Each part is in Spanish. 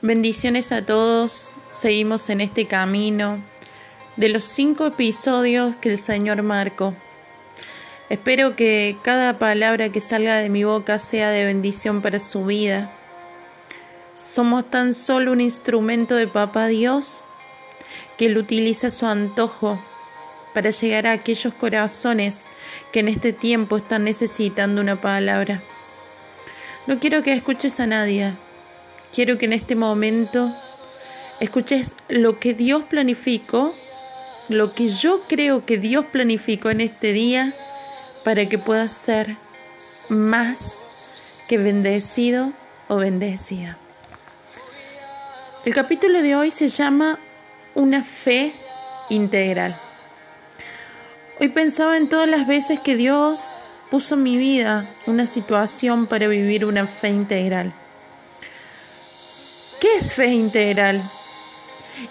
Bendiciones a todos. Seguimos en este camino de los cinco episodios que el Señor marcó. Espero que cada palabra que salga de mi boca sea de bendición para su vida. Somos tan solo un instrumento de Papá Dios que Él utiliza su antojo para llegar a aquellos corazones que en este tiempo están necesitando una palabra. No quiero que escuches a nadie Quiero que en este momento escuches lo que Dios planificó, lo que yo creo que Dios planificó en este día para que puedas ser más que bendecido o bendecida. El capítulo de hoy se llama Una fe integral. Hoy pensaba en todas las veces que Dios puso en mi vida una situación para vivir una fe integral. ¿Qué es fe integral?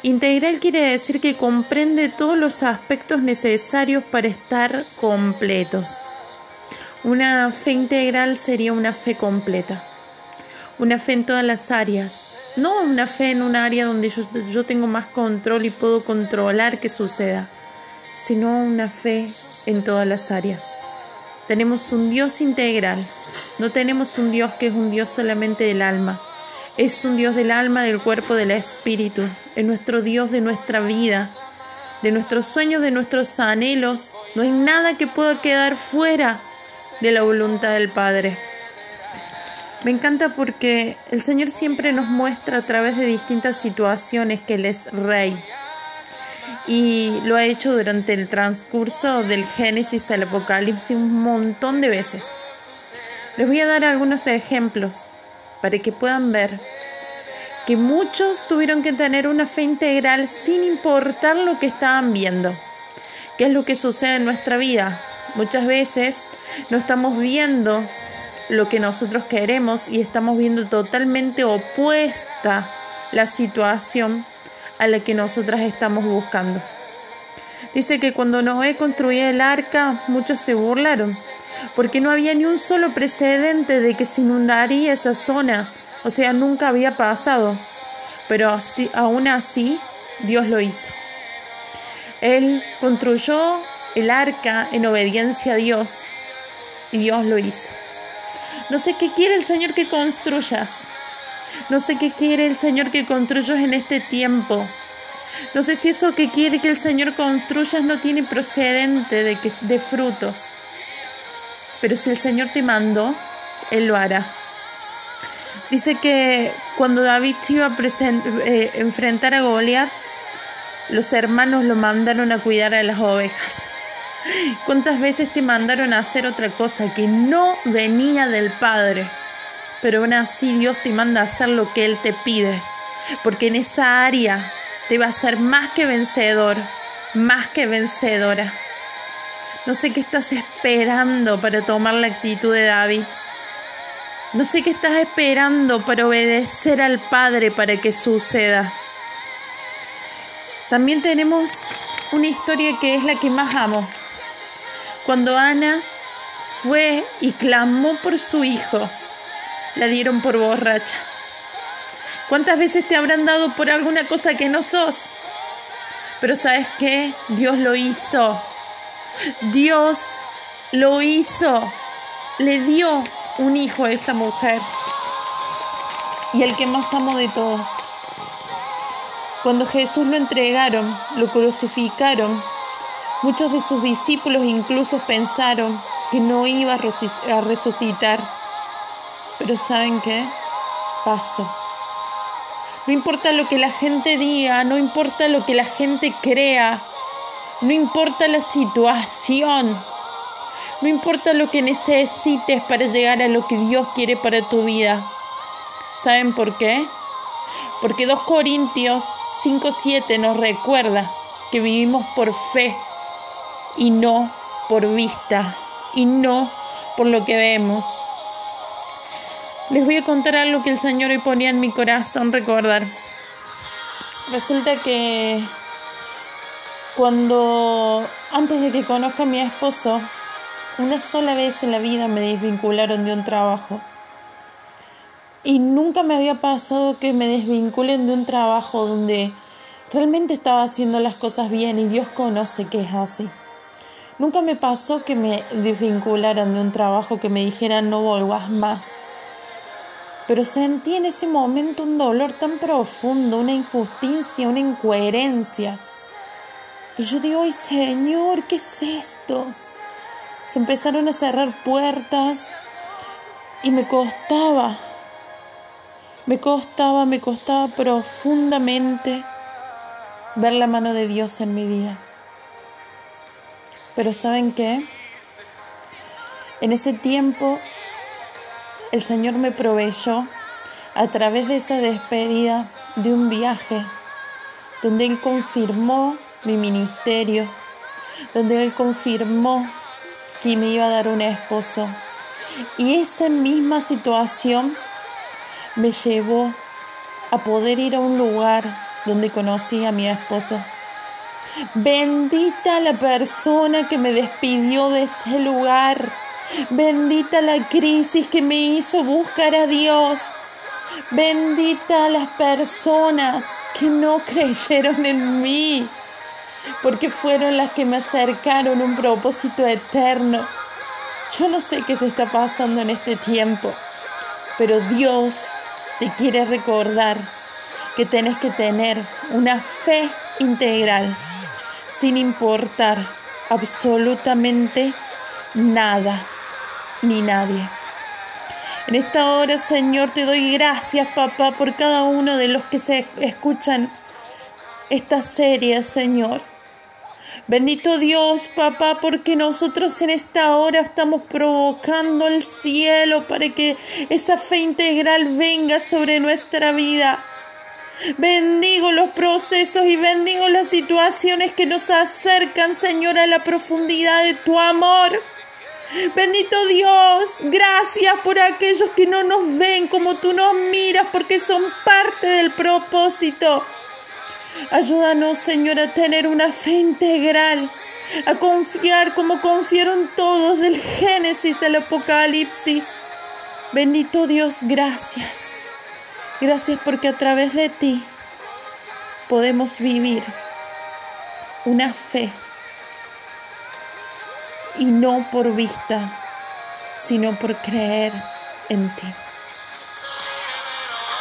Integral quiere decir que comprende todos los aspectos necesarios para estar completos. Una fe integral sería una fe completa. Una fe en todas las áreas. No una fe en un área donde yo, yo tengo más control y puedo controlar que suceda, sino una fe en todas las áreas. Tenemos un Dios integral. No tenemos un Dios que es un Dios solamente del alma es un Dios del alma, del cuerpo, del espíritu. Es nuestro Dios de nuestra vida, de nuestros sueños, de nuestros anhelos. No hay nada que pueda quedar fuera de la voluntad del Padre. Me encanta porque el Señor siempre nos muestra a través de distintas situaciones que Él es rey. Y lo ha hecho durante el transcurso del Génesis al Apocalipsis un montón de veces. Les voy a dar algunos ejemplos para que puedan ver que muchos tuvieron que tener una fe integral sin importar lo que estaban viendo. ¿Qué es lo que sucede en nuestra vida? Muchas veces no estamos viendo lo que nosotros queremos y estamos viendo totalmente opuesta la situación a la que nosotras estamos buscando. Dice que cuando Noé construía el arca, muchos se burlaron porque no había ni un solo precedente de que se inundaría esa zona, o sea, nunca había pasado, pero así, aún así Dios lo hizo. Él construyó el arca en obediencia a Dios y Dios lo hizo. No sé qué quiere el Señor que construyas. No sé qué quiere el Señor que construyas en este tiempo. No sé si eso que quiere que el Señor construyas no tiene procedente de, que, de frutos. Pero si el Señor te mandó, Él lo hará. Dice que cuando David iba a eh, enfrentar a Goliat, los hermanos lo mandaron a cuidar a las ovejas. ¿Cuántas veces te mandaron a hacer otra cosa que no venía del Padre? Pero aún así Dios te manda a hacer lo que Él te pide, porque en esa área te va a ser más que vencedor, más que vencedora. No sé qué estás esperando para tomar la actitud de David. No sé qué estás esperando para obedecer al Padre para que suceda. También tenemos una historia que es la que más amo. Cuando Ana fue y clamó por su hijo, la dieron por borracha. ¿Cuántas veces te habrán dado por alguna cosa que no sos? Pero sabes qué? Dios lo hizo. Dios lo hizo, le dio un hijo a esa mujer y el que más amo de todos. Cuando Jesús lo entregaron, lo crucificaron, muchos de sus discípulos incluso pensaron que no iba a resucitar. Pero ¿saben qué? Pasó. No importa lo que la gente diga, no importa lo que la gente crea, no importa la situación. No importa lo que necesites para llegar a lo que Dios quiere para tu vida. ¿Saben por qué? Porque 2 Corintios 5.7 nos recuerda que vivimos por fe y no por vista y no por lo que vemos. Les voy a contar algo que el Señor hoy ponía en mi corazón recordar. Resulta que cuando, antes de que conozca a mi esposo, una sola vez en la vida me desvincularon de un trabajo. Y nunca me había pasado que me desvinculen de un trabajo donde realmente estaba haciendo las cosas bien y Dios conoce que es así. Nunca me pasó que me desvincularan de un trabajo, que me dijeran no volvas más. Pero sentí en ese momento un dolor tan profundo, una injusticia, una incoherencia. Y yo digo, ay Señor, ¿qué es esto? Se empezaron a cerrar puertas y me costaba, me costaba, me costaba profundamente ver la mano de Dios en mi vida. Pero ¿saben qué? En ese tiempo el Señor me proveyó a través de esa despedida de un viaje donde Él confirmó mi ministerio, donde Él confirmó que me iba a dar un esposo. Y esa misma situación me llevó a poder ir a un lugar donde conocí a mi esposo. Bendita la persona que me despidió de ese lugar. Bendita la crisis que me hizo buscar a Dios. Bendita las personas que no creyeron en mí, porque fueron las que me acercaron un propósito eterno. Yo no sé qué te está pasando en este tiempo, pero Dios te quiere recordar que tenés que tener una fe integral sin importar absolutamente nada ni nadie. En esta hora, Señor, te doy gracias, papá, por cada uno de los que se escuchan esta serie, Señor. Bendito Dios, papá, porque nosotros en esta hora estamos provocando el cielo para que esa fe integral venga sobre nuestra vida. Bendigo los procesos y bendigo las situaciones que nos acercan, Señor, a la profundidad de tu amor. Bendito Dios, gracias por aquellos que no nos ven como tú nos miras, porque son parte del propósito. Ayúdanos, Señor, a tener una fe integral, a confiar como confiaron todos del Génesis al Apocalipsis. Bendito Dios, gracias. Gracias porque a través de ti podemos vivir una fe y no por vista, sino por creer en ti.